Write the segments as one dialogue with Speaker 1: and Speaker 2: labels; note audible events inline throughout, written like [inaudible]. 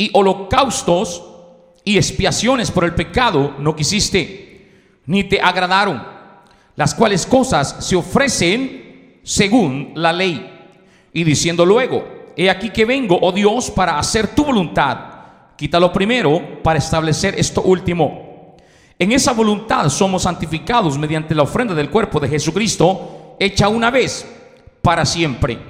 Speaker 1: y holocaustos y expiaciones por el pecado no quisiste, ni te agradaron, las cuales cosas se ofrecen según la ley. Y diciendo luego, he aquí que vengo, oh Dios, para hacer tu voluntad. Quítalo primero para establecer esto último. En esa voluntad somos santificados mediante la ofrenda del cuerpo de Jesucristo, hecha una vez para siempre.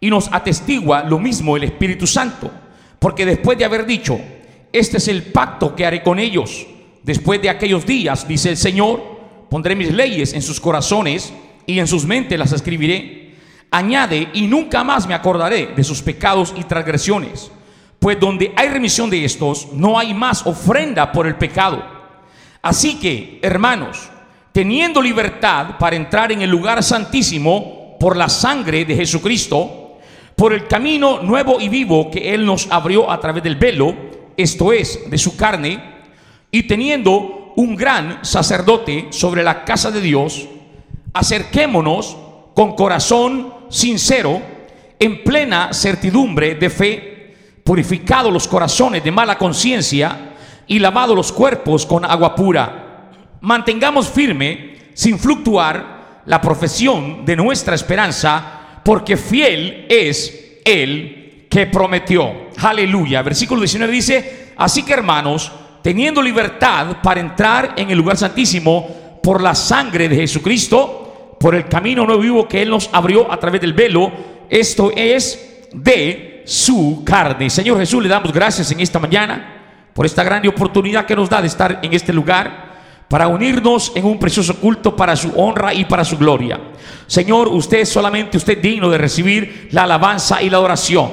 Speaker 1: Y nos atestigua lo mismo el Espíritu Santo, porque después de haber dicho, este es el pacto que haré con ellos, después de aquellos días, dice el Señor, pondré mis leyes en sus corazones y en sus mentes las escribiré. Añade, y nunca más me acordaré de sus pecados y transgresiones, pues donde hay remisión de estos, no hay más ofrenda por el pecado. Así que, hermanos, teniendo libertad para entrar en el lugar santísimo por la sangre de Jesucristo, por el camino nuevo y vivo que Él nos abrió a través del velo, esto es, de su carne, y teniendo un gran sacerdote sobre la casa de Dios, acerquémonos con corazón sincero, en plena certidumbre de fe, purificados los corazones de mala conciencia y lavados los cuerpos con agua pura. Mantengamos firme, sin fluctuar, la profesión de nuestra esperanza, porque fiel es el que prometió. Aleluya. Versículo 19 dice, así que hermanos, teniendo libertad para entrar en el lugar santísimo por la sangre de Jesucristo, por el camino no vivo que Él nos abrió a través del velo, esto es de su carne. Señor Jesús, le damos gracias en esta mañana por esta gran oportunidad que nos da de estar en este lugar para unirnos en un precioso culto para su honra y para su gloria. Señor, usted solamente usted digno de recibir la alabanza y la adoración.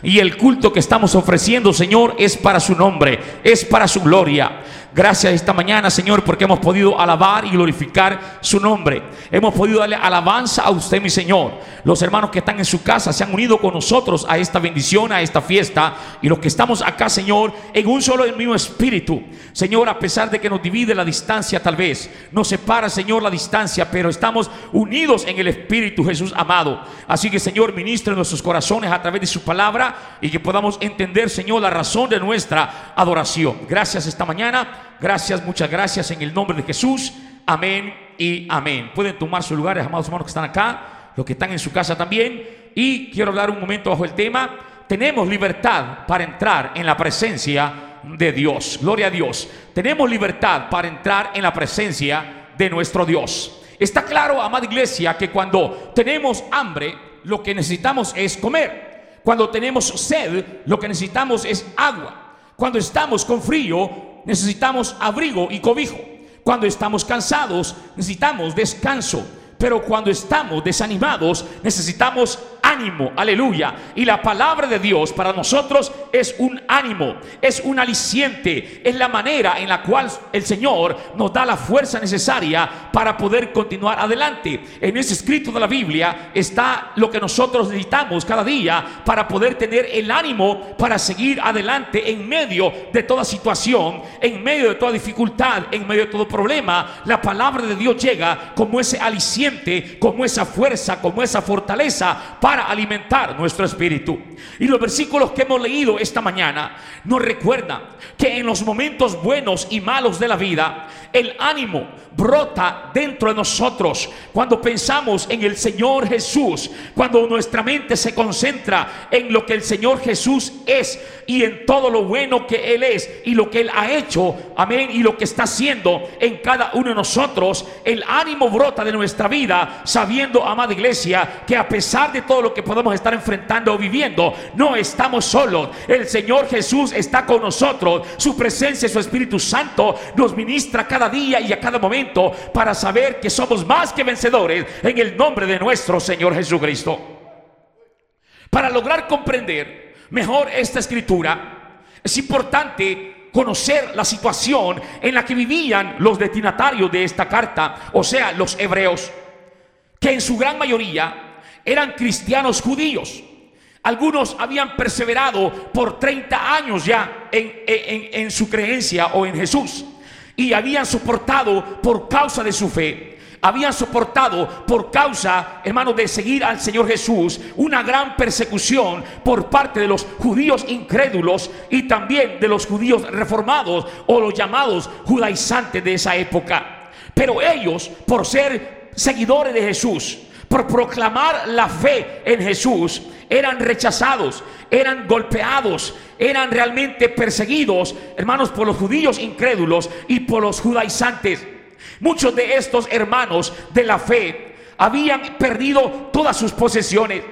Speaker 1: Y el culto que estamos ofreciendo, Señor, es para su nombre, es para su gloria. Gracias esta mañana, Señor, porque hemos podido alabar y glorificar su nombre. Hemos podido darle alabanza a usted, mi Señor. Los hermanos que están en su casa se han unido con nosotros a esta bendición, a esta fiesta. Y los que estamos acá, Señor, en un solo y mismo espíritu. Señor, a pesar de que nos divide la distancia tal vez, nos separa, Señor, la distancia, pero estamos unidos en el Espíritu, Jesús amado. Así que, Señor, ministre nuestros corazones a través de su palabra y que podamos entender, Señor, la razón de nuestra adoración. Gracias esta mañana. Gracias, muchas gracias en el nombre de Jesús. Amén y amén. Pueden tomar sus lugares, amados hermanos que están acá, los que están en su casa también. Y quiero hablar un momento bajo el tema. Tenemos libertad para entrar en la presencia de Dios. Gloria a Dios. Tenemos libertad para entrar en la presencia de nuestro Dios. Está claro, amada iglesia, que cuando tenemos hambre, lo que necesitamos es comer. Cuando tenemos sed, lo que necesitamos es agua. Cuando estamos con frío, necesitamos abrigo y cobijo. Cuando estamos cansados, necesitamos descanso. Pero cuando estamos desanimados, necesitamos ánimo, aleluya. Y la palabra de Dios para nosotros es un ánimo, es un aliciente, es la manera en la cual el Señor nos da la fuerza necesaria para poder continuar adelante. En ese escrito de la Biblia está lo que nosotros necesitamos cada día para poder tener el ánimo para seguir adelante en medio de toda situación, en medio de toda dificultad, en medio de todo problema. La palabra de Dios llega como ese aliciente, como esa fuerza, como esa fortaleza para alimentar nuestro espíritu. Y los versículos que hemos leído esta mañana nos recuerdan que en los momentos buenos y malos de la vida, el ánimo brota dentro de nosotros cuando pensamos en el Señor Jesús, cuando nuestra mente se concentra en lo que el Señor Jesús es y en todo lo bueno que Él es y lo que Él ha hecho, amén, y lo que está haciendo en cada uno de nosotros, el ánimo brota de nuestra vida sabiendo, amada iglesia, que a pesar de todo lo que podemos estar enfrentando o viviendo, no estamos solos. El Señor Jesús está con nosotros. Su presencia, su Espíritu Santo nos ministra cada día y a cada momento para saber que somos más que vencedores en el nombre de nuestro Señor Jesucristo. Para lograr comprender mejor esta escritura, es importante conocer la situación en la que vivían los destinatarios de esta carta, o sea, los hebreos, que en su gran mayoría eran cristianos judíos. Algunos habían perseverado por 30 años ya en, su creencia o en Jesús y habían soportado por causa de su fe habían soportado por causa, hermano, de seguir al Señor Jesús, una gran persecución por parte de los judíos incrédulos y también de los judíos reformados o los llamados judaizantes de esa época. Pero ellos, por ser seguidores de Jesús, por proclamar la fe en Jesús, eran rechazados, eran golpeados, eran realmente perseguidos, hermanos, por los judíos incrédulos y por los judaizantes. Muchos de estos hermanos de la fe habían perdido todas sus posesiones.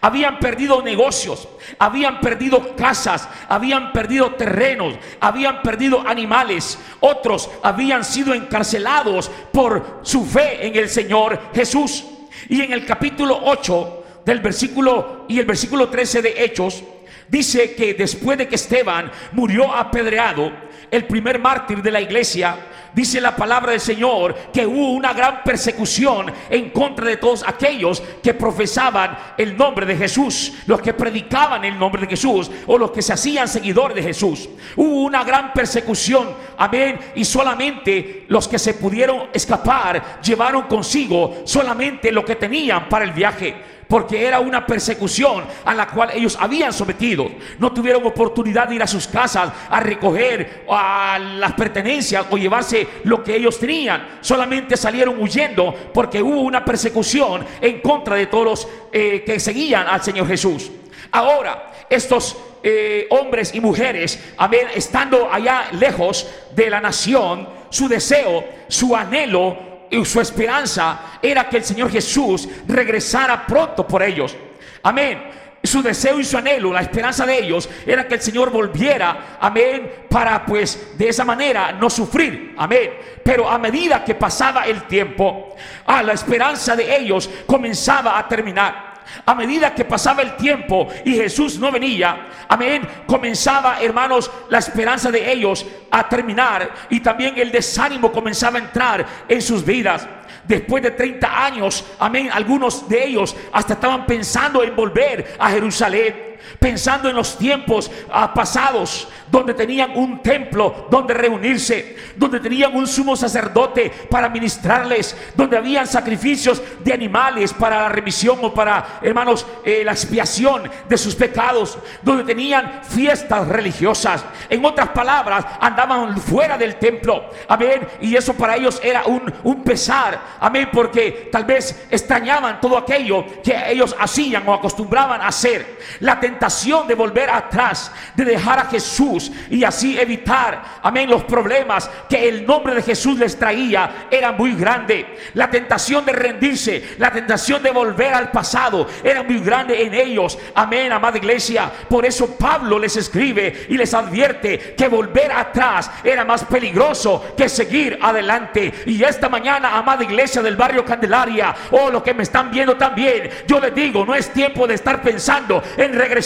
Speaker 1: Habían perdido negocios, habían perdido casas, habían perdido terrenos, habían perdido animales. Otros habían sido encarcelados por su fe en el Señor Jesús. Y en el capítulo 8 del versículo y el versículo 13 de Hechos, dice que después de que Esteban murió apedreado, el primer mártir de la iglesia, dice la palabra del Señor que hubo una gran persecución en contra de todos aquellos que profesaban el nombre de Jesús, los que predicaban el nombre de Jesús o los que se hacían seguidores de Jesús. Hubo una gran persecución, amén, y solamente los que se pudieron escapar llevaron consigo solamente lo que tenían para el viaje porque era una persecución a la cual ellos habían sometido. No tuvieron oportunidad de ir a sus casas a recoger a las pertenencias o llevarse lo que ellos tenían. Solamente salieron huyendo porque hubo una persecución en contra de todos los eh, que seguían al Señor Jesús. Ahora, estos eh, hombres y mujeres, amén, estando allá lejos de la nación, su deseo, su anhelo, y su esperanza era que el Señor Jesús regresara pronto por ellos. Amén. Su deseo y su anhelo, la esperanza de ellos era que el Señor volviera, amén, para pues de esa manera no sufrir, amén. Pero a medida que pasaba el tiempo, a la esperanza de ellos comenzaba a terminar. A medida que pasaba el tiempo y Jesús no venía, amén, comenzaba, hermanos, la esperanza de ellos a terminar y también el desánimo comenzaba a entrar en sus vidas. Después de 30 años, amén, algunos de ellos hasta estaban pensando en volver a Jerusalén pensando en los tiempos ah, pasados, donde tenían un templo donde reunirse, donde tenían un sumo sacerdote para ministrarles, donde habían sacrificios de animales para la remisión o para, hermanos, eh, la expiación de sus pecados, donde tenían fiestas religiosas. En otras palabras, andaban fuera del templo, amén, y eso para ellos era un, un pesar, amén, porque tal vez extrañaban todo aquello que ellos hacían o acostumbraban a hacer. La tentación de volver atrás, de dejar a Jesús y así evitar, amén, los problemas que el nombre de Jesús les traía era muy grande. La tentación de rendirse, la tentación de volver al pasado era muy grande en ellos. Amén, amada iglesia. Por eso Pablo les escribe y les advierte que volver atrás era más peligroso que seguir adelante. Y esta mañana, amada iglesia del barrio Candelaria, o oh, lo que me están viendo también, yo les digo, no es tiempo de estar pensando en regresar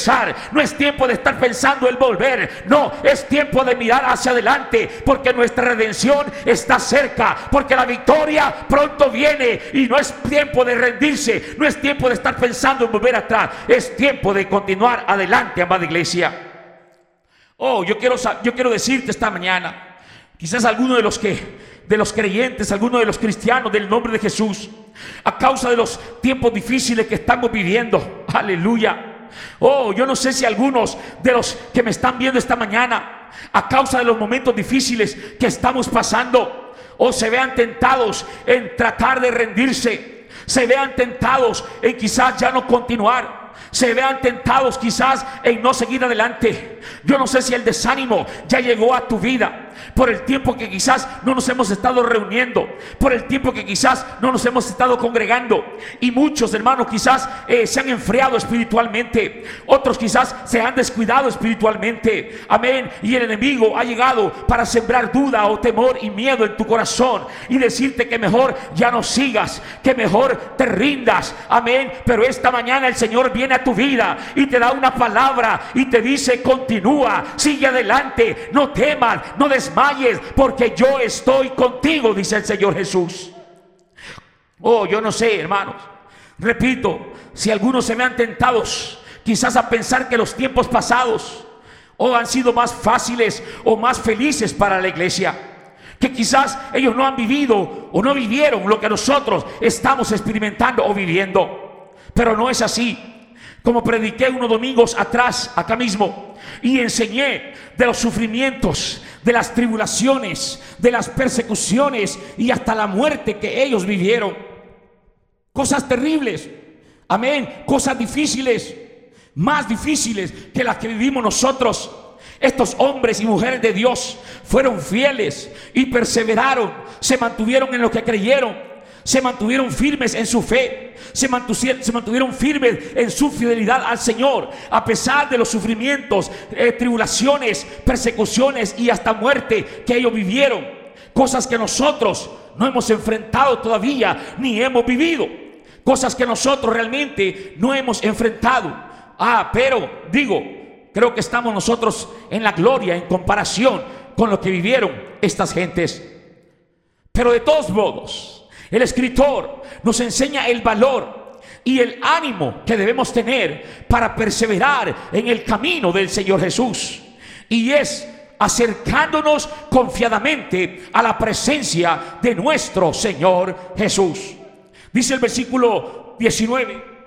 Speaker 1: no es tiempo de estar pensando en volver. No, es tiempo de mirar hacia adelante. Porque nuestra redención está cerca. Porque la victoria pronto viene. Y no es tiempo de rendirse. No es tiempo de estar pensando en volver atrás. Es tiempo de continuar adelante, amada iglesia. Oh, yo quiero, yo quiero decirte esta mañana. Quizás alguno de los que de los creyentes, alguno de los cristianos del nombre de Jesús, a causa de los tiempos difíciles que estamos viviendo. Aleluya. Oh, yo no sé si algunos de los que me están viendo esta mañana, a causa de los momentos difíciles que estamos pasando, o se vean tentados en tratar de rendirse, se vean tentados en quizás ya no continuar, se vean tentados quizás en no seguir adelante. Yo no sé si el desánimo ya llegó a tu vida. Por el tiempo que quizás no nos hemos estado reuniendo, por el tiempo que quizás no nos hemos estado congregando. Y muchos hermanos quizás eh, se han enfriado espiritualmente, otros quizás se han descuidado espiritualmente. Amén. Y el enemigo ha llegado para sembrar duda o temor y miedo en tu corazón y decirte que mejor ya no sigas, que mejor te rindas. Amén. Pero esta mañana el Señor viene a tu vida y te da una palabra y te dice, continúa, sigue adelante, no temas, no desmayes, porque yo estoy contigo, dice el Señor Jesús. Oh, yo no sé, hermanos. Repito, si algunos se me han tentados, quizás a pensar que los tiempos pasados o han sido más fáciles o más felices para la iglesia. Que quizás ellos no han vivido o no vivieron lo que nosotros estamos experimentando o viviendo. Pero no es así. Como prediqué unos domingos atrás, acá mismo, y enseñé de los sufrimientos, de las tribulaciones, de las persecuciones y hasta la muerte que ellos vivieron. Cosas terribles. Amén. Cosas difíciles. Más difíciles que las que vivimos nosotros. Estos hombres y mujeres de Dios fueron fieles y perseveraron, se mantuvieron en lo que creyeron, se mantuvieron firmes en su fe, se mantuvieron, firmes en su fidelidad al Señor, a pesar de los sufrimientos, eh, tribulaciones, persecuciones y hasta muerte que ellos vivieron. Cosas que nosotros no hemos enfrentado todavía ni hemos vivido. Cosas que nosotros realmente no hemos enfrentado. Ah, pero digo, creo que estamos nosotros en la gloria en comparación con lo que vivieron estas gentes. Pero de todos modos, el escritor nos enseña el valor y el ánimo que debemos tener para perseverar en el camino del Señor Jesús. Y es acercándonos confiadamente a la presencia de nuestro Señor Jesús. Dice el versículo 19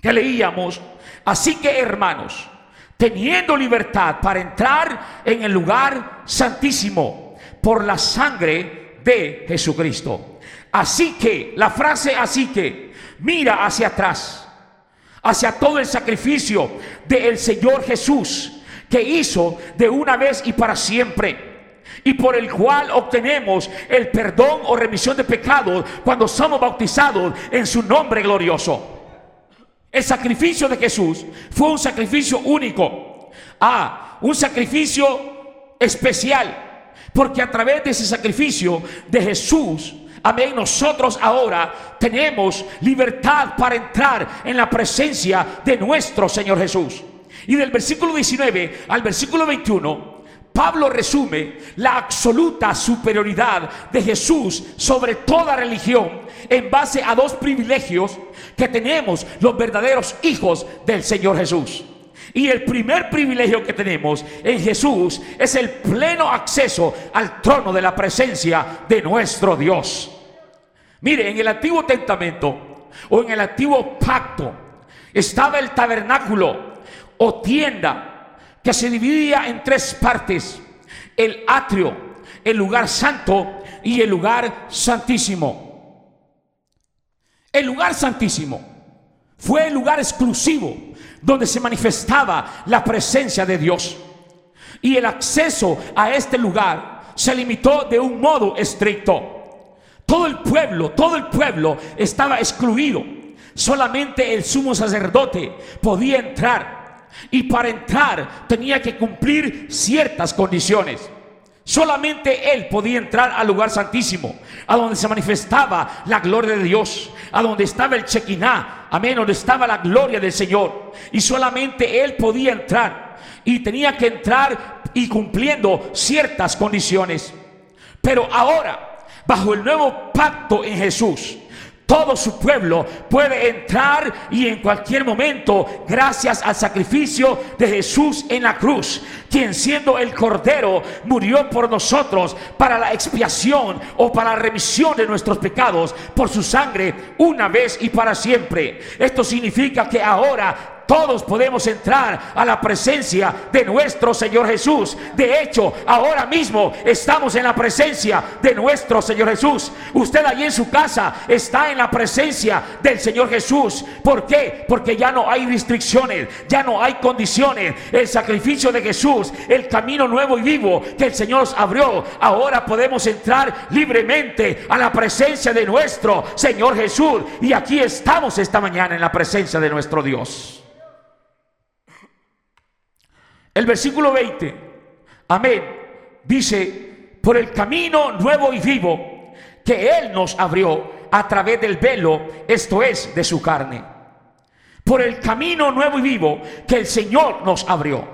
Speaker 1: que leíamos, así que hermanos, teniendo libertad para entrar en el lugar santísimo por la sangre de Jesucristo Así que, la frase así que, mira hacia atrás, hacia todo el sacrificio del Señor Jesús que hizo de una vez y para siempre y por el cual obtenemos el perdón o remisión de pecados cuando somos bautizados en su nombre glorioso. El sacrificio de Jesús fue un sacrificio único. Ah, un sacrificio especial. Porque a través de ese sacrificio de Jesús Amén. Nosotros ahora tenemos libertad para entrar en la presencia de nuestro Señor Jesús. Y del versículo 19 al versículo 21, Pablo resume la absoluta superioridad de Jesús sobre toda religión en base a dos privilegios que tenemos los verdaderos hijos del Señor Jesús. Y el primer privilegio que tenemos en Jesús es el pleno acceso al trono de la presencia de nuestro Dios. Mire, en el Antiguo Testamento o en el Antiguo Pacto estaba el tabernáculo o tienda que se dividía en tres partes. El atrio, el lugar santo y el lugar santísimo. El lugar santísimo fue el lugar exclusivo donde se manifestaba la presencia de Dios. Y el acceso a este lugar se limitó de un modo estricto. Todo el pueblo, todo el pueblo estaba excluido. Solamente el sumo sacerdote podía entrar. Y para entrar tenía que cumplir ciertas condiciones. Solamente él podía entrar al lugar santísimo, a donde se manifestaba la gloria de Dios, a donde estaba el chequiná, amén, donde estaba la gloria del Señor. Y solamente él podía entrar. Y tenía que entrar y cumpliendo ciertas condiciones. Pero ahora bajo el nuevo pacto en Jesús. Todo su pueblo puede entrar y en cualquier momento, gracias al sacrificio de Jesús en la cruz, quien siendo el Cordero murió por nosotros para la expiación o para la remisión de nuestros pecados por su sangre una vez y para siempre. Esto significa que ahora todos podemos entrar a la presencia de nuestro Señor Jesús. De hecho, ahora mismo estamos en la presencia de nuestro Señor Jesús. Usted allí en su casa está en la presencia del Señor Jesús. ¿Por qué? Porque ya no hay restricciones, ya no hay condiciones. El sacrificio de Jesús, el camino nuevo y vivo que el Señor nos abrió, ahora podemos entrar libremente a la presencia de nuestro Señor Jesús. Y aquí estamos esta mañana en la presencia de nuestro Dios. El versículo 20, amén, dice, por el camino nuevo y vivo que Él nos abrió a través del velo, esto es, de su carne. Por el camino nuevo y vivo que el Señor nos abrió.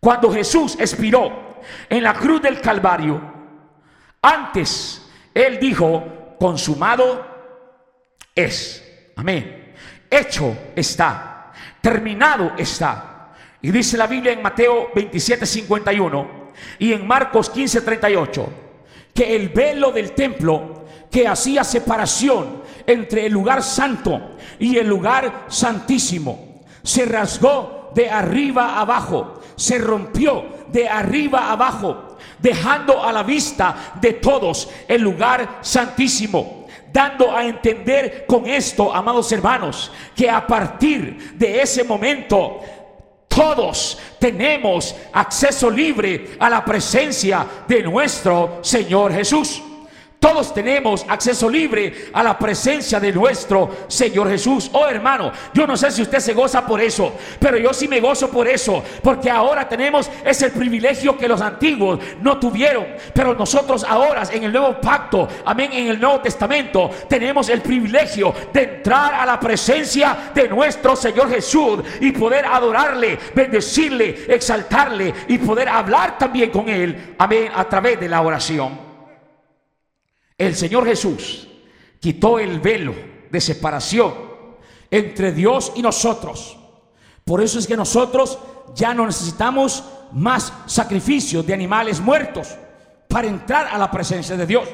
Speaker 1: Cuando Jesús expiró en la cruz del Calvario, antes Él dijo, consumado es. Amén. Hecho está. Terminado está. Y dice la Biblia en Mateo 27, 51 y en Marcos 15, 38, que el velo del templo que hacía separación entre el lugar santo y el lugar santísimo se rasgó de arriba abajo, se rompió de arriba abajo, dejando a la vista de todos el lugar santísimo dando a entender con esto, amados hermanos, que a partir de ese momento todos tenemos acceso libre a la presencia de nuestro Señor Jesús. Todos tenemos acceso libre a la presencia de nuestro Señor Jesús. Oh hermano, yo no sé si usted se goza por eso, pero yo sí me gozo por eso, porque ahora tenemos ese privilegio que los antiguos no tuvieron, pero nosotros ahora en el nuevo pacto, amén, en el Nuevo Testamento, tenemos el privilegio de entrar a la presencia de nuestro Señor Jesús y poder adorarle, bendecirle, exaltarle y poder hablar también con Él, amén, a través de la oración. El Señor Jesús quitó el velo de separación entre Dios y nosotros. Por eso es que nosotros ya no necesitamos más sacrificios de animales muertos para entrar a la presencia de Dios,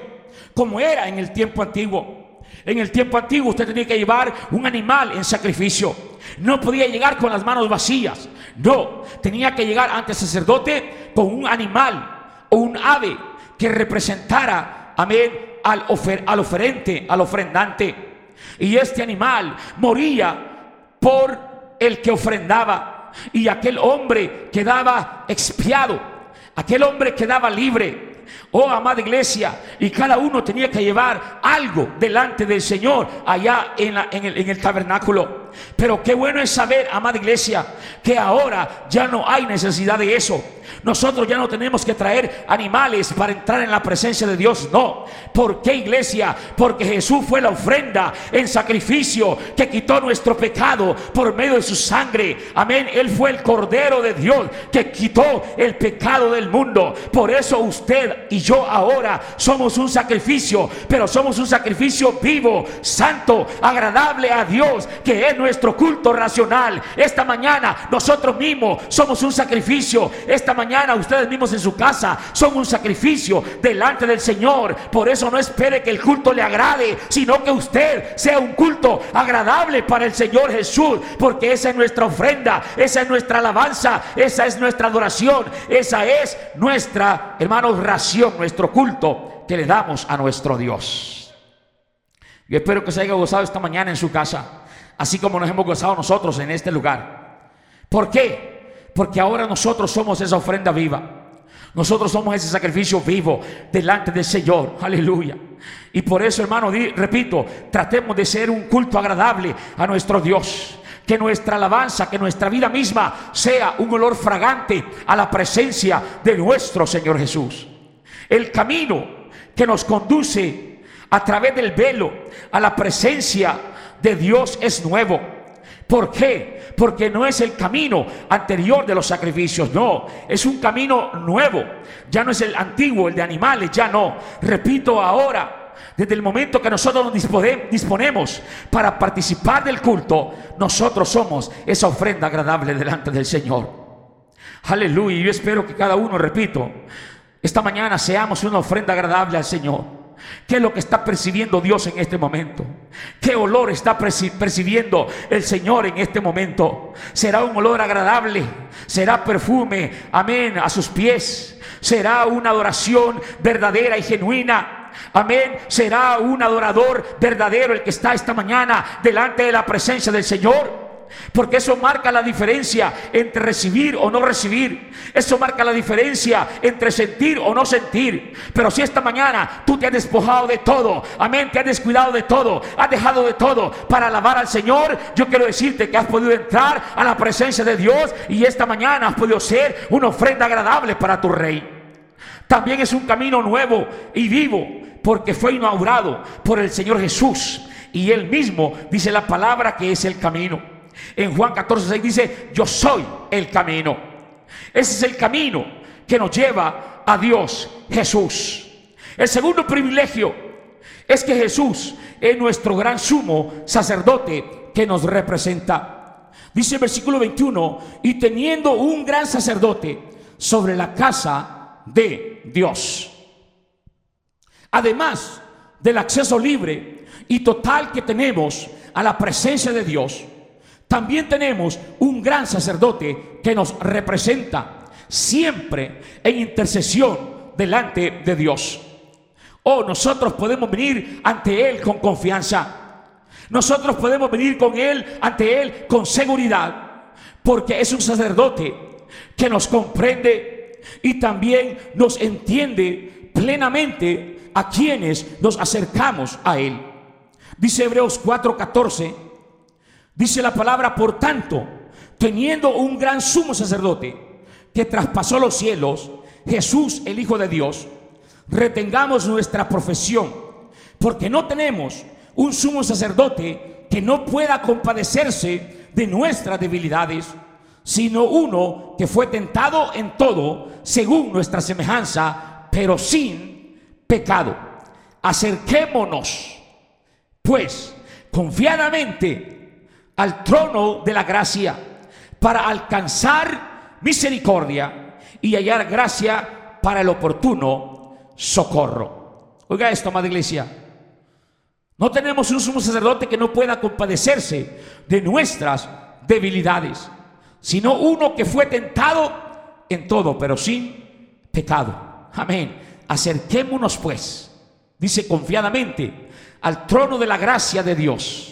Speaker 1: como era en el tiempo antiguo. En el tiempo antiguo usted tenía que llevar un animal en sacrificio. No podía llegar con las manos vacías. No, tenía que llegar ante el sacerdote con un animal o un ave que representara, amén, al, al oferente, al ofrendante. Y este animal moría por el que ofrendaba. Y aquel hombre quedaba expiado. Aquel hombre quedaba libre. Oh, amada iglesia, y cada uno tenía que llevar algo delante del Señor allá en, el, en el tabernáculo. Pero qué bueno es saber, amada iglesia, que ahora ya no hay necesidad de eso. Nosotros ya no tenemos que traer animales para entrar en la presencia de Dios. No. ¿Por qué iglesia? Porque Jesús fue la ofrenda en sacrificio que quitó nuestro pecado por medio de su sangre. Amén. Él fue el Cordero de Dios que quitó el pecado del mundo. Por eso usted y yo ahora somos un sacrificio, pero somos un sacrificio vivo, santo, agradable a Dios, que es nuestro culto racional. Esta mañana nosotros mismos somos un sacrificio. Esta mañana ustedes mismos en su casa son un sacrificio delante del Señor. Por eso no espere que el culto le agrade, sino que usted sea un culto agradable para el Señor Jesús, porque esa es nuestra ofrenda, esa es nuestra alabanza, esa es nuestra adoración, esa es nuestra, hermanos, ración, nuestro culto que le damos a nuestro Dios. Yo espero que se haya gozado esta mañana en su casa, así como nos hemos gozado nosotros en este lugar. ¿Por qué? Porque ahora nosotros somos esa ofrenda viva. Nosotros somos ese sacrificio vivo delante del Señor. Aleluya. Y por eso, hermano, repito, tratemos de ser un culto agradable a nuestro Dios. Que nuestra alabanza, que nuestra vida misma sea un olor fragante a la presencia de nuestro Señor Jesús. El camino que nos conduce a través del velo a la presencia de Dios es nuevo. ¿Por qué? Porque no es el camino anterior de los sacrificios, no, es un camino nuevo. Ya no es el antiguo, el de animales, ya no. Repito ahora, desde el momento que nosotros nos disponemos para participar del culto, nosotros somos esa ofrenda agradable delante del Señor. Aleluya. Yo espero que cada uno, repito, esta mañana seamos una ofrenda agradable al Señor. ¿Qué es lo que está percibiendo Dios en este momento? ¿Qué olor está percibiendo el Señor en este momento? ¿Será un olor agradable? ¿Será perfume? Amén, a sus pies. ¿Será una adoración verdadera y genuina? Amén. Será un adorador verdadero el que está esta mañana delante de la presencia del Señor. Porque eso marca la diferencia entre recibir o no recibir. Eso marca la diferencia entre sentir o no sentir. Pero si esta mañana tú te has despojado de todo, amén, te has descuidado de todo, has dejado de todo para alabar al Señor, yo quiero decirte que has podido entrar a la presencia de Dios y esta mañana has podido ser una ofrenda agradable para tu rey. También es un camino nuevo y vivo porque fue inaugurado por el Señor Jesús. Y él mismo dice la palabra que es el camino. En Juan 14, 6 dice, yo soy el camino. Ese es el camino que nos lleva a Dios Jesús. El segundo privilegio es que Jesús es nuestro gran sumo sacerdote que nos representa. Dice el versículo 21, y teniendo un gran sacerdote sobre la casa de Dios. Además del acceso libre y total que tenemos a la presencia de Dios, también tenemos un gran sacerdote que nos representa siempre en intercesión delante de Dios. Oh, nosotros podemos venir ante Él con confianza. Nosotros podemos venir con Él, ante Él con seguridad, porque es un sacerdote que nos comprende y también nos entiende plenamente a quienes nos acercamos a Él. Dice Hebreos 4:14 Dice la palabra, por tanto, teniendo un gran sumo sacerdote que traspasó los cielos, Jesús el Hijo de Dios, retengamos nuestra profesión, porque no tenemos un sumo sacerdote que no pueda compadecerse de nuestras debilidades, sino uno que fue tentado en todo según nuestra semejanza, pero sin pecado. Acerquémonos, pues, confiadamente al trono de la gracia para alcanzar misericordia y hallar gracia para el oportuno socorro. Oiga esto, amada iglesia. No tenemos un sumo sacerdote que no pueda compadecerse de nuestras debilidades, sino uno que fue tentado en todo, pero sin pecado. Amén. Acerquémonos pues, dice confiadamente, al trono de la gracia de Dios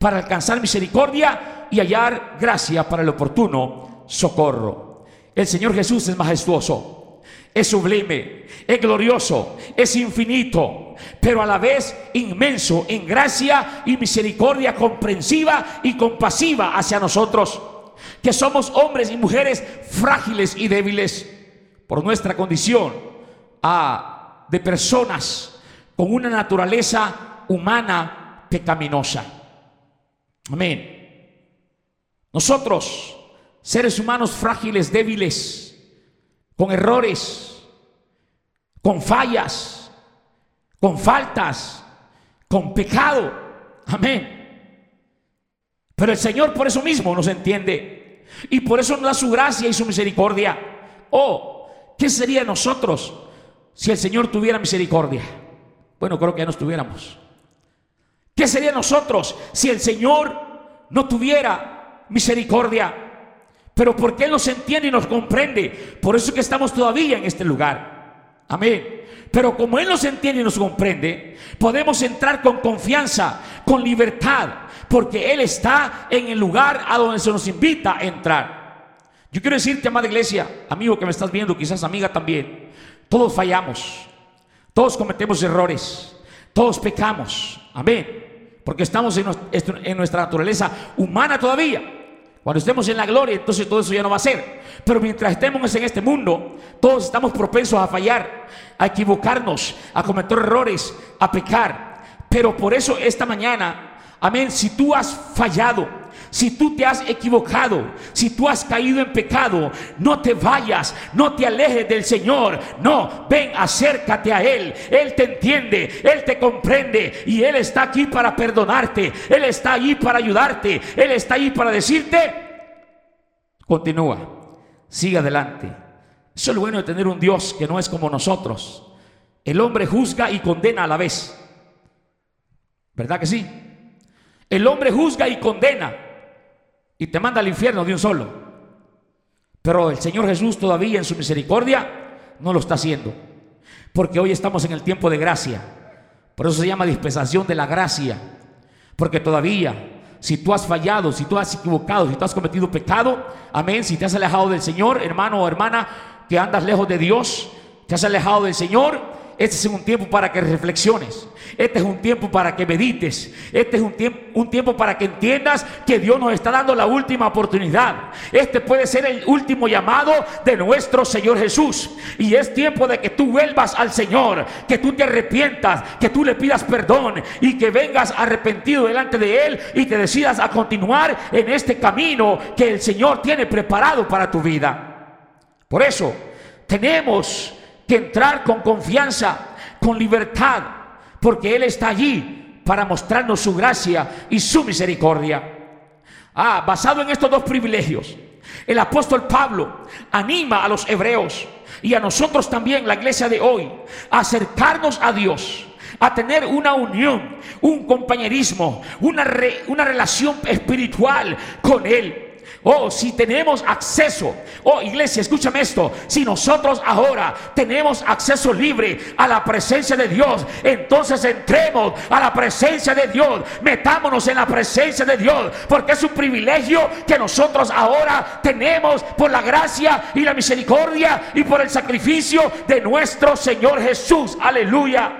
Speaker 1: para alcanzar misericordia y hallar gracia para el oportuno socorro. El Señor Jesús es majestuoso, es sublime, es glorioso, es infinito, pero a la vez inmenso en gracia y misericordia comprensiva y compasiva hacia nosotros, que somos hombres y mujeres frágiles y débiles por nuestra condición ah, de personas con una naturaleza humana pecaminosa. Amén. Nosotros, seres humanos frágiles, débiles, con errores, con fallas, con faltas, con pecado. Amén. Pero el Señor por eso mismo nos entiende. Y por eso nos da su gracia y su misericordia. Oh, ¿qué sería de nosotros si el Señor tuviera misericordia? Bueno, creo que ya nos tuviéramos. ¿Qué sería nosotros si el Señor no tuviera misericordia? Pero porque Él nos entiende y nos comprende. Por eso es que estamos todavía en este lugar. Amén. Pero como Él nos entiende y nos comprende, podemos entrar con confianza, con libertad, porque Él está en el lugar a donde se nos invita a entrar. Yo quiero decirte, amada iglesia, amigo que me estás viendo, quizás amiga también, todos fallamos, todos cometemos errores, todos pecamos. Amén porque estamos en, nuestra naturaleza humana todavía. Cuando estemos en la gloria, entonces todo eso ya no va a ser. Pero mientras estemos en este mundo, todos estamos propensos a fallar, a equivocarnos, a cometer errores, a pecar. Pero por eso esta mañana, amén, si tú has fallado, si tú te has equivocado, si tú has caído en pecado, no te vayas, no te alejes del Señor. No, ven, acércate a Él. Él te entiende, Él te comprende y Él está aquí para perdonarte. Él está ahí para ayudarte. Él está ahí para decirte, continúa, sigue adelante. Eso es lo bueno de tener un Dios que no es como nosotros, el hombre juzga y condena a la vez. ¿Verdad que sí? El hombre juzga y condena y te manda al infierno de un solo. Pero el Señor Jesús todavía en su misericordia no lo está haciendo. Porque hoy estamos en el tiempo de gracia. Por eso se llama dispensación de la gracia. Porque todavía si tú has fallado, si tú has equivocado, si tú has cometido pecado, amén, si te has alejado del Señor, hermano o hermana, que andas lejos de Dios, te has alejado del Señor, este es un tiempo para que reflexiones. Este es un tiempo para que medites. Este es un tiempo, un tiempo para que entiendas que Dios nos está dando la última oportunidad. Este puede ser el último llamado de nuestro Señor Jesús. Y es tiempo de que tú vuelvas al Señor, que tú te arrepientas, que tú le pidas perdón y que vengas arrepentido delante de Él y te decidas a continuar en este camino que el Señor tiene preparado para tu vida. Por eso tenemos que entrar con confianza, con libertad, porque Él está allí para mostrarnos su gracia y su misericordia. Ah, basado en estos dos privilegios, el apóstol Pablo anima a los hebreos y a nosotros también, la iglesia de hoy, a acercarnos a Dios a tener una unión, un compañerismo, una, una relación espiritual con Él. Oh, si tenemos acceso, oh iglesia, escúchame esto, si nosotros ahora tenemos acceso libre a la presencia de Dios, entonces entremos a la presencia de Dios, metámonos en la presencia de Dios, porque es un privilegio que nosotros ahora tenemos por la gracia y la misericordia y por el sacrificio de nuestro Señor Jesús. Aleluya.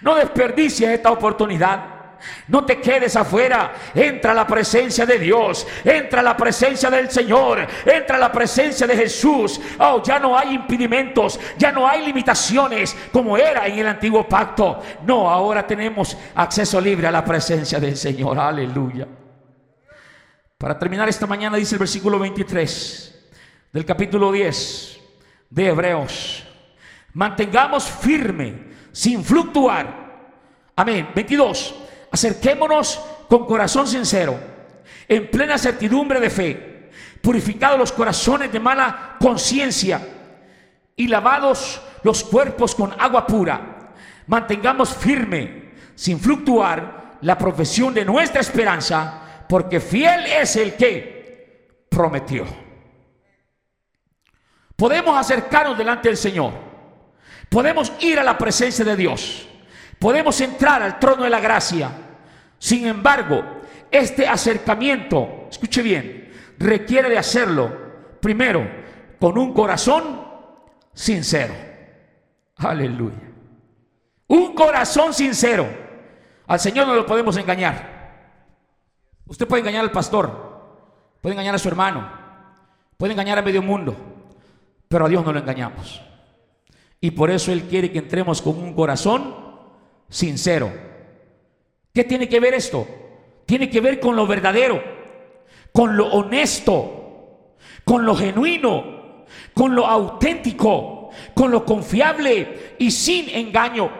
Speaker 1: No desperdicies esta oportunidad. No te quedes afuera. Entra a la presencia de Dios. Entra a la presencia del Señor. Entra a la presencia de Jesús. Oh, ya no hay impedimentos. Ya no hay limitaciones como era en el antiguo pacto. No, ahora tenemos acceso libre a la presencia del Señor. Aleluya. Para terminar esta mañana dice el versículo 23 del capítulo 10 de Hebreos. Mantengamos firme, sin fluctuar. Amén. 22 Acerquémonos con corazón sincero, en plena certidumbre de fe, purificados los corazones de mala conciencia y lavados los cuerpos con agua pura. Mantengamos firme, sin fluctuar, la profesión de nuestra esperanza, porque fiel es el que prometió. Podemos acercarnos delante del Señor. Podemos ir a la presencia de Dios. Podemos entrar al trono de la gracia. Sin embargo, este acercamiento, escuche bien, requiere de hacerlo primero con un corazón sincero. Aleluya. Un corazón sincero. Al Señor no lo podemos engañar. Usted puede engañar al pastor, puede engañar a su hermano, puede engañar a medio mundo, pero a Dios no lo engañamos. Y por eso Él quiere que entremos con un corazón sincero. ¿Qué tiene que ver esto? Tiene que ver con lo verdadero, con lo honesto, con lo genuino, con lo auténtico, con lo confiable y sin engaño,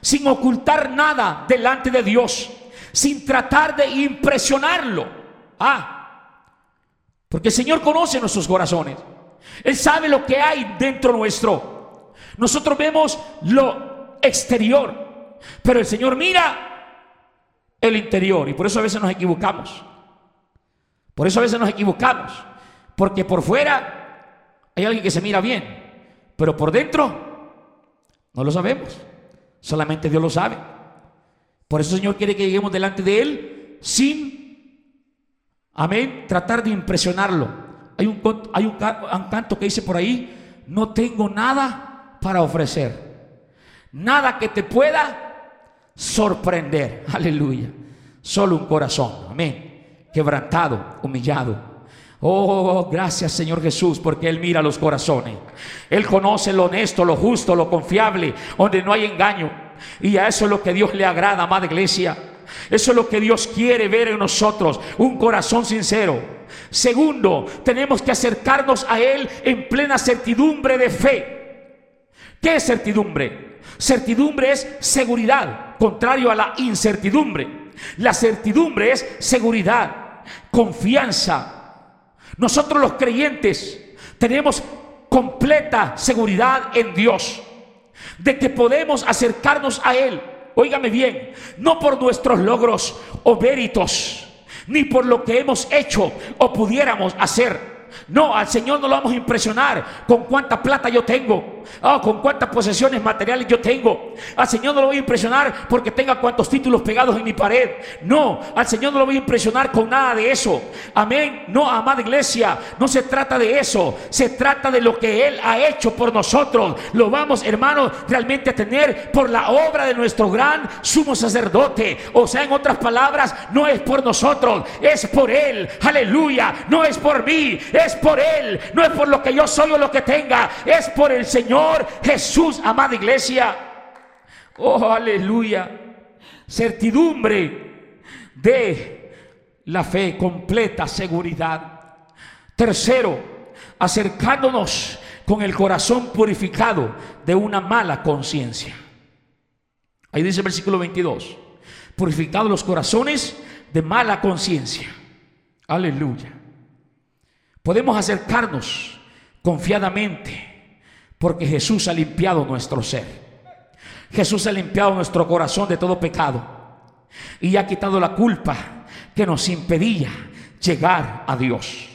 Speaker 1: sin ocultar nada delante de Dios, sin tratar de impresionarlo. Ah, porque el Señor conoce nuestros corazones. Él sabe lo que hay dentro nuestro. Nosotros vemos lo exterior, pero el Señor mira el interior y por eso a veces nos equivocamos. Por eso a veces nos equivocamos. Porque por fuera hay alguien que se mira bien, pero por dentro no lo sabemos. Solamente Dios lo sabe. Por eso el Señor quiere que lleguemos delante de Él sin, amén, tratar de impresionarlo. Hay un, hay un canto que dice por ahí, no tengo nada para ofrecer. Nada que te pueda sorprender. [laughs] Aleluya. Solo un corazón. Amén. Quebrantado, humillado. Oh, gracias Señor Jesús, porque Él mira los corazones. Él conoce lo honesto, lo justo, lo confiable, donde no hay engaño. Y a eso es lo que Dios le agrada, amada iglesia. Eso es lo que Dios quiere ver en nosotros, un corazón sincero. Segundo, tenemos que acercarnos a Él en plena certidumbre de fe. ¿Qué es certidumbre? Certidumbre es seguridad, contrario a la incertidumbre. La certidumbre es seguridad, confianza. Nosotros los creyentes tenemos completa seguridad en Dios. de que podemos acercarnos a Él. Óigame bien, no por nuestros logros o méritos, ni por lo que hemos hecho o pudiéramos hacer no, al Señor no lo vamos a impresionar con cuánta plata yo tengo, oh, con cuántas posesiones materiales yo tengo. Al Señor no lo voy a impresionar porque tenga cuantos títulos pegados en mi pared. No, al Señor no lo voy a impresionar con nada de eso. Amén. No, amada iglesia, no se trata de eso. Se trata de lo que Él ha hecho por nosotros. Lo vamos, hermanos, realmente a tener por la obra de nuestro gran sumo sacerdote. O sea, en otras palabras, no es por nosotros, es por Él. Aleluya. No es por mí, es por Él, no es por lo que yo soy o lo que tenga, es por el Señor Jesús, amada iglesia. Oh, aleluya. Certidumbre de la fe, completa seguridad. Tercero, acercándonos con el corazón purificado de una mala conciencia. Ahí dice el versículo 22. Purificados los corazones de mala conciencia. Aleluya podemos acercarnos confiadamente porque Jesús ha limpiado nuestro ser. Jesús ha limpiado nuestro corazón de todo pecado y ha quitado la culpa que nos impedía llegar a Dios.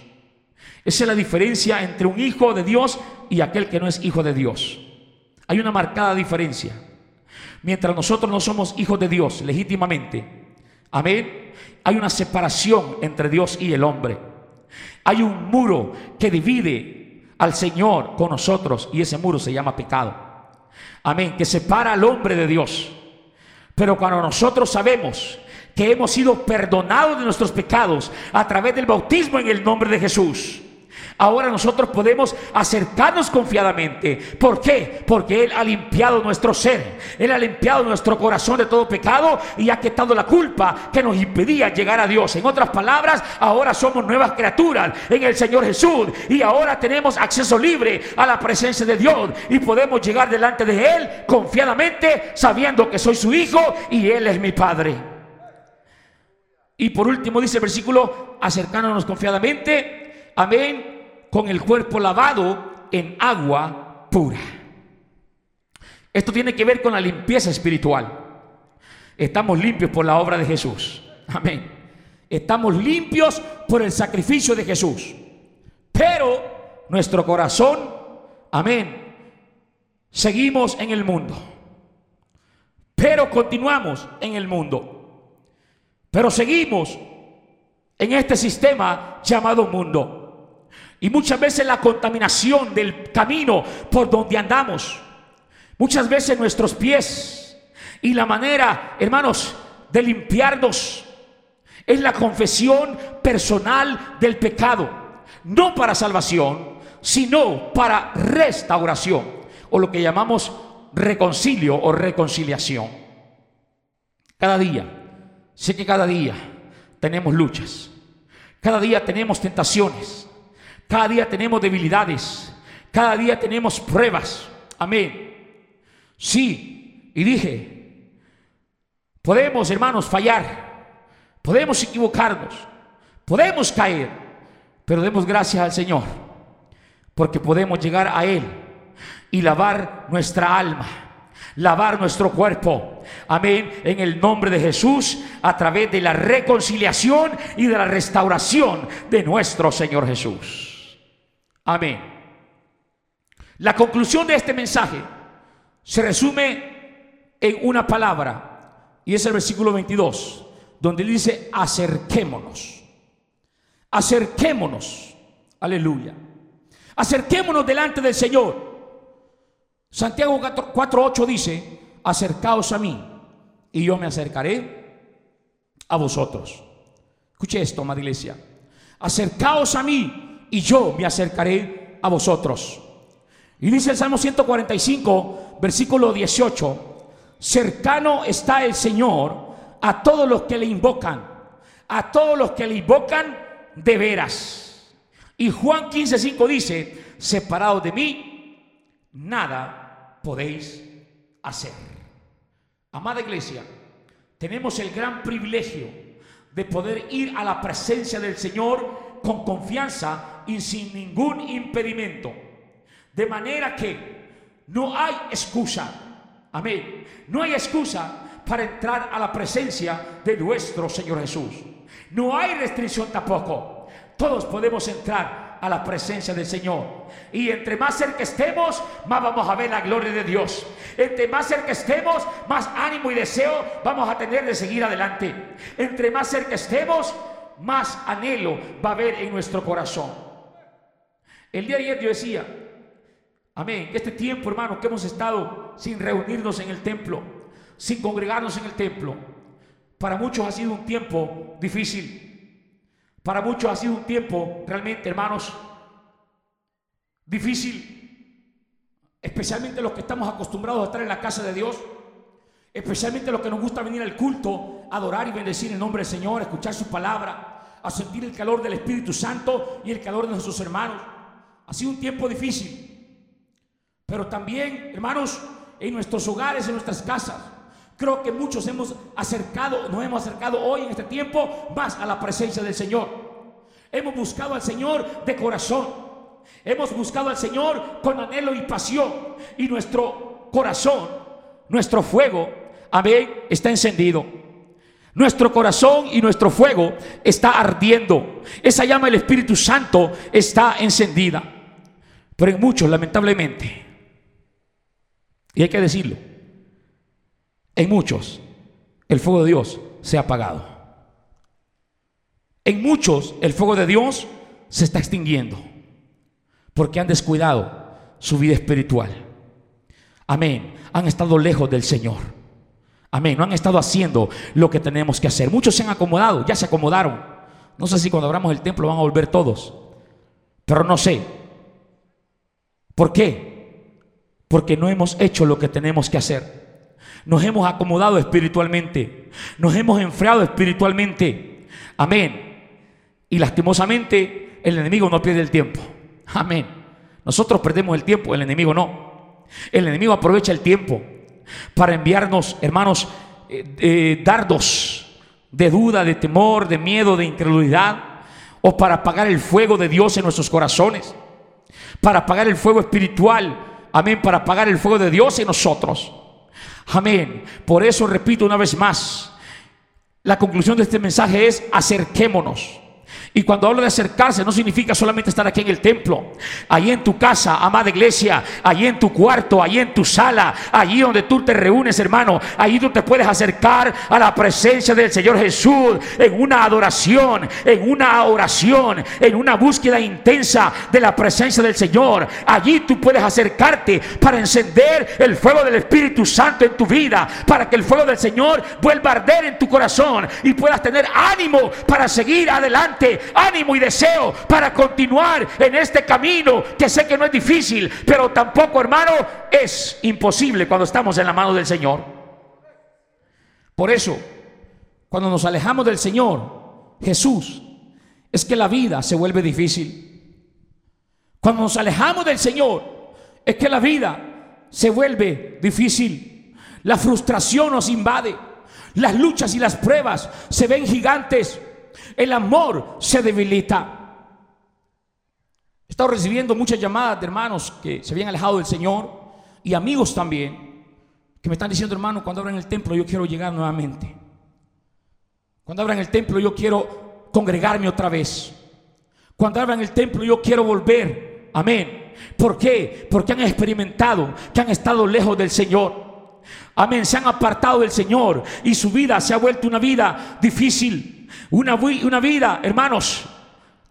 Speaker 1: Esa es la diferencia entre un hijo de Dios y aquel que no es hijo de Dios. Hay una marcada diferencia. Mientras nosotros no somos hijos de Dios legítimamente, amén, hay una separación entre Dios y el hombre. Hay un muro que divide al Señor con nosotros y ese muro se llama pecado. Amén, que separa al hombre de Dios. Pero cuando nosotros sabemos que hemos sido perdonados de nuestros pecados a través del bautismo en el nombre de Jesús, Ahora nosotros podemos acercarnos confiadamente. ¿Por qué? Porque Él ha limpiado nuestro ser. Él ha limpiado nuestro corazón de todo pecado y ha quitado la culpa que nos impedía llegar a Dios. En otras palabras, ahora somos nuevas criaturas en el Señor Jesús. Y ahora tenemos acceso libre a la presencia de Dios. Y podemos llegar delante de Él confiadamente sabiendo que soy su hijo y Él es mi Padre. Y por último dice el versículo, acercándonos confiadamente. Amén con el cuerpo lavado en agua pura. Esto tiene que ver con la limpieza espiritual. Estamos limpios por la obra de Jesús. Amén. Estamos limpios por el sacrificio de Jesús. Pero nuestro corazón, amén, seguimos en el mundo. Pero continuamos en el mundo. Pero seguimos en este sistema llamado mundo. Y muchas veces la contaminación del camino por donde andamos. Muchas veces nuestros pies y la manera, hermanos, de limpiarnos es la confesión personal del pecado. No para salvación, sino para restauración. O lo que llamamos reconcilio o reconciliación. Cada día, sé que cada día tenemos luchas. Cada día tenemos tentaciones. Cada día tenemos debilidades. Cada día tenemos pruebas. Amén. Sí. Y dije, podemos, hermanos, fallar. Podemos equivocarnos. Podemos caer. Pero demos gracias al Señor. Porque podemos llegar a Él y lavar nuestra alma lavar nuestro cuerpo. Amén. En el nombre de Jesús, a través de la reconciliación y de la restauración de nuestro Señor Jesús. Amén. La conclusión de este mensaje se resume en una palabra y es el versículo 22, donde dice acerquémonos. Acerquémonos. Aleluya. Acerquémonos delante del Señor. Santiago 4.8 dice, acercaos a mí y yo me acercaré a vosotros. Escuche esto, amada iglesia. Acercaos a mí y yo me acercaré a vosotros. Y dice el Salmo 145, versículo 18, cercano está el Señor a todos los que le invocan, a todos los que le invocan de veras. Y Juan 15:5 dice, separados de mí, nada podéis hacer. Amada iglesia, tenemos el gran privilegio de poder ir a la presencia del Señor con confianza y sin ningún impedimento. De manera que
Speaker 2: no hay excusa. Amén. No hay excusa para entrar a la presencia de nuestro Señor Jesús. No hay restricción tampoco. Todos podemos entrar a la presencia del Señor. Y entre más cerca estemos, más vamos a ver la gloria de Dios. Entre más cerca estemos, más ánimo y deseo vamos a tener de seguir adelante. Entre más cerca estemos, más anhelo va a haber en nuestro corazón. El día de ayer yo decía, amén, este tiempo, hermano, que hemos estado sin reunirnos en el templo, sin congregarnos en el templo, para muchos ha sido un tiempo difícil. Para muchos ha sido un tiempo realmente, hermanos, difícil. Especialmente los que estamos acostumbrados a estar en la casa de Dios. Especialmente los que nos gusta venir al culto, adorar y bendecir el nombre del Señor, escuchar su palabra, a sentir el calor del Espíritu Santo y el calor de nuestros hermanos. Ha sido un tiempo difícil. Pero también, hermanos, en nuestros hogares, en nuestras casas, creo que muchos hemos acercado, nos hemos acercado hoy en este tiempo más a la presencia del Señor. Hemos buscado al Señor de corazón. Hemos buscado al Señor con anhelo y pasión. Y nuestro corazón, nuestro fuego, amén, está encendido. Nuestro corazón y nuestro fuego está ardiendo. Esa llama del Espíritu Santo está encendida. Pero en muchos, lamentablemente, y hay que decirlo, en muchos el fuego de Dios se ha apagado. En muchos el fuego de Dios se está extinguiendo porque han descuidado su vida espiritual. Amén. Han estado lejos del Señor. Amén. No han estado haciendo lo que tenemos que hacer. Muchos se han acomodado, ya se acomodaron. No sé si cuando abramos el templo van a volver todos. Pero no sé. ¿Por qué? Porque no hemos hecho lo que tenemos que hacer. Nos hemos acomodado espiritualmente. Nos hemos enfriado espiritualmente. Amén. Y lastimosamente el enemigo no pierde el tiempo. Amén. Nosotros perdemos el tiempo, el enemigo no. El enemigo aprovecha el tiempo para enviarnos, hermanos, eh, eh, dardos de duda, de temor, de miedo, de incredulidad, o para apagar el fuego de Dios en nuestros corazones, para apagar el fuego espiritual, amén, para apagar el fuego de Dios en nosotros. Amén. Por eso repito una vez más, la conclusión de este mensaje es acerquémonos. Y cuando hablo de acercarse, no significa solamente estar aquí en el templo, allí en tu casa, amada iglesia, allí en tu cuarto, allí en tu sala, allí donde tú te reúnes, hermano, allí tú te puedes acercar a la presencia del Señor Jesús en una adoración, en una oración, en una búsqueda intensa de la presencia del Señor. Allí tú puedes acercarte para encender el fuego del Espíritu Santo en tu vida, para que el fuego del Señor vuelva a arder en tu corazón y puedas tener ánimo para seguir adelante ánimo y deseo para continuar en este camino que sé que no es difícil, pero tampoco, hermano, es imposible cuando estamos en la mano del Señor. Por eso, cuando nos alejamos del Señor, Jesús, es que la vida se vuelve difícil. Cuando nos alejamos del Señor, es que la vida se vuelve difícil. La frustración nos invade. Las luchas y las pruebas se ven gigantes el amor se debilita. He estado recibiendo muchas llamadas de hermanos que se habían alejado del Señor y amigos también que me están diciendo, hermano, cuando abran el templo yo quiero llegar nuevamente. Cuando abran el templo yo quiero congregarme otra vez. Cuando abran el templo yo quiero volver. Amén. ¿Por qué? Porque han experimentado que han estado lejos del Señor. Amén. Se han apartado del Señor y su vida se ha vuelto una vida difícil. Una, una vida, hermanos,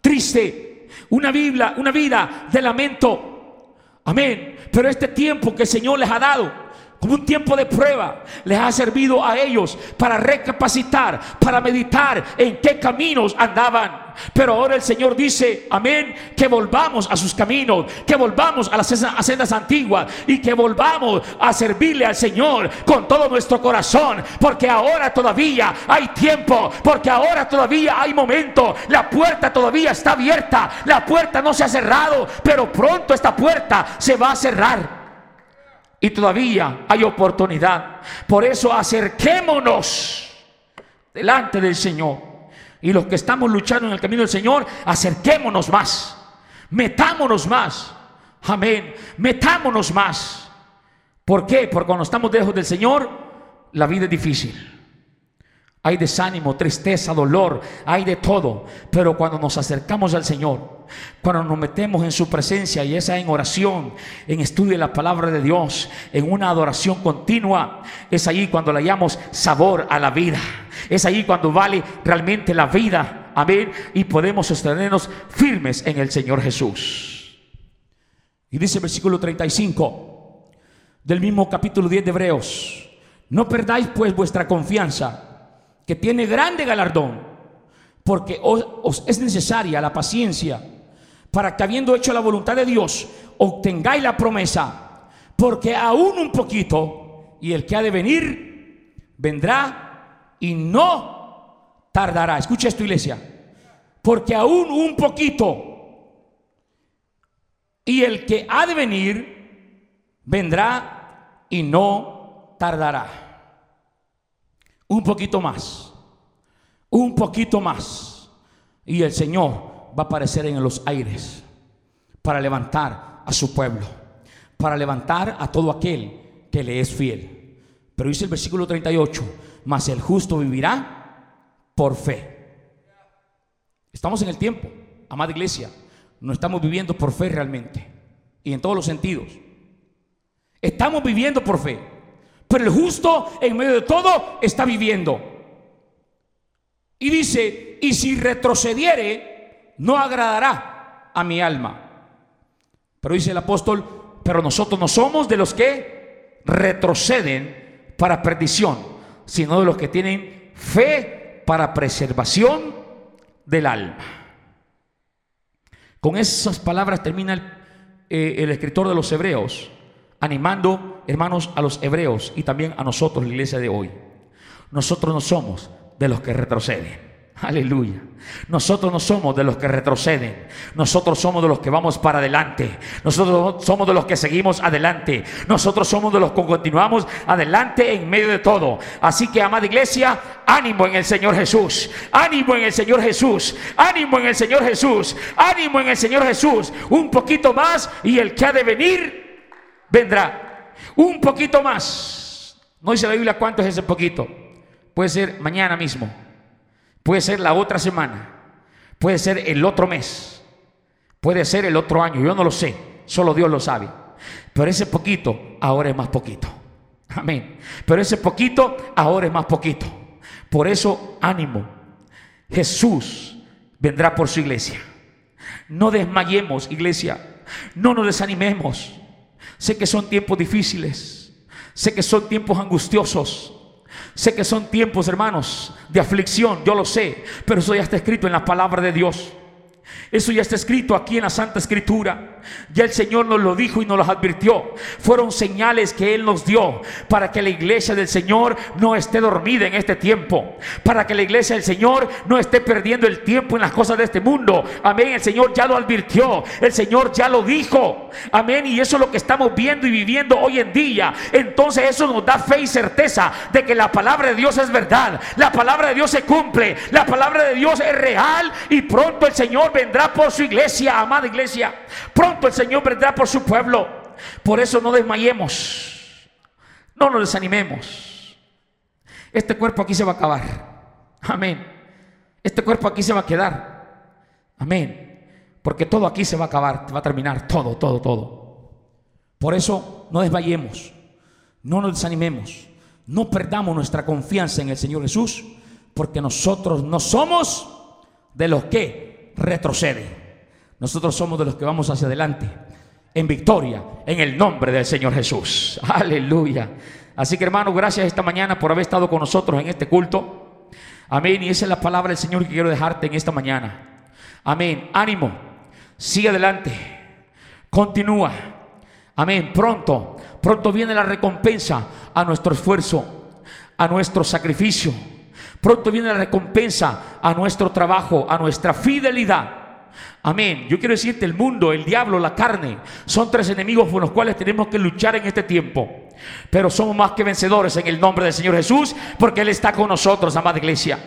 Speaker 2: triste. Una vida, una vida de lamento. Amén. Pero este tiempo que el Señor les ha dado, como un tiempo de prueba, les ha servido a ellos para recapacitar, para meditar en qué caminos andaban. Pero ahora el Señor dice, amén, que volvamos a sus caminos, que volvamos a las sendas antiguas y que volvamos a servirle al Señor con todo nuestro corazón, porque ahora todavía hay tiempo, porque ahora todavía hay momento, la puerta todavía está abierta, la puerta no se ha cerrado, pero pronto esta puerta se va a cerrar. Y todavía hay oportunidad. Por eso acerquémonos delante del Señor. Y los que estamos luchando en el camino del Señor, acerquémonos más. Metámonos más. Amén. Metámonos más. ¿Por qué? Porque cuando estamos lejos del Señor, la vida es difícil. Hay desánimo, tristeza, dolor, hay de todo. Pero cuando nos acercamos al Señor, cuando nos metemos en su presencia y esa en oración, en estudio de la palabra de Dios, en una adoración continua, es ahí cuando le hallamos sabor a la vida. Es ahí cuando vale realmente la vida. Amén. Y podemos sostenernos firmes en el Señor Jesús. Y dice el versículo 35 del mismo capítulo 10 de Hebreos. No perdáis pues vuestra confianza que tiene grande galardón, porque os, es necesaria la paciencia para que habiendo hecho la voluntad de Dios, obtengáis la promesa, porque aún un poquito, y el que ha de venir, vendrá y no tardará. Escucha esto, iglesia, porque aún un poquito, y el que ha de venir, vendrá y no tardará un poquito más, un poquito más. Y el Señor va a aparecer en los aires para levantar a su pueblo, para levantar a todo aquel que le es fiel. Pero dice el versículo 38, mas el justo vivirá por fe. Estamos en el tiempo, amada iglesia, no estamos viviendo por fe realmente, y en todos los sentidos. Estamos viviendo por fe. Pero el justo en medio de todo está viviendo. Y dice, y si retrocediere, no agradará a mi alma. Pero dice el apóstol, pero nosotros no somos de los que retroceden para perdición, sino de los que tienen fe para preservación del alma. Con esas palabras termina el, eh, el escritor de los Hebreos animando, hermanos, a los hebreos y también a nosotros, la iglesia de hoy. Nosotros no somos de los que retroceden. Aleluya. Nosotros no somos de los que retroceden. Nosotros somos de los que vamos para adelante. Nosotros somos de los que seguimos adelante. Nosotros somos de los que continuamos adelante en medio de todo. Así que, amada iglesia, ánimo en el Señor Jesús. Ánimo en el Señor Jesús. Ánimo en el Señor Jesús. Ánimo en el Señor Jesús. Un poquito más y el que ha de venir vendrá. Un poquito más. No dice la Biblia cuánto es ese poquito. Puede ser mañana mismo. Puede ser la otra semana. Puede ser el otro mes. Puede ser el otro año. Yo no lo sé. Solo Dios lo sabe. Pero ese poquito ahora es más poquito. Amén. Pero ese poquito ahora es más poquito. Por eso ánimo. Jesús vendrá por su iglesia. No desmayemos, iglesia. No nos desanimemos. Sé que son tiempos difíciles. Sé que son tiempos angustiosos. Sé que son tiempos, hermanos, de aflicción. Yo lo sé. Pero eso ya está escrito en la palabra de Dios. Eso ya está escrito aquí en la Santa Escritura. Ya el Señor nos lo dijo y nos lo advirtió. Fueron señales que Él nos dio para que la iglesia del Señor no esté dormida en este tiempo. Para que la iglesia del Señor no esté perdiendo el tiempo en las cosas de este mundo. Amén. El Señor ya lo advirtió. El Señor ya lo dijo. Amén. Y eso es lo que estamos viendo y viviendo hoy en día. Entonces eso nos da fe y certeza de que la palabra de Dios es verdad. La palabra de Dios se cumple. La palabra de Dios es real. Y pronto el Señor vendrá por su iglesia, amada iglesia. Pronto el Señor vendrá por su pueblo. Por eso no desmayemos. No nos desanimemos. Este cuerpo aquí se va a acabar. Amén. Este cuerpo aquí se va a quedar. Amén. Porque todo aquí se va a acabar, va a terminar, todo, todo, todo. Por eso no desmayemos, no nos desanimemos, no perdamos nuestra confianza en el Señor Jesús, porque nosotros no somos de los que retrocede. Nosotros somos de los que vamos hacia adelante en victoria en el nombre del Señor Jesús. [laughs] Aleluya. Así que hermano, gracias esta mañana por haber estado con nosotros en este culto. Amén. Y esa es la palabra del Señor que quiero dejarte en esta mañana. Amén. Ánimo. Sigue adelante. Continúa. Amén. Pronto, pronto viene la recompensa a nuestro esfuerzo, a nuestro sacrificio Pronto viene la recompensa a nuestro trabajo, a nuestra fidelidad. Amén. Yo quiero decirte, el mundo, el diablo, la carne, son tres enemigos con los cuales tenemos que luchar en este tiempo. Pero somos más que vencedores en el nombre del Señor Jesús, porque Él está con nosotros, amada iglesia.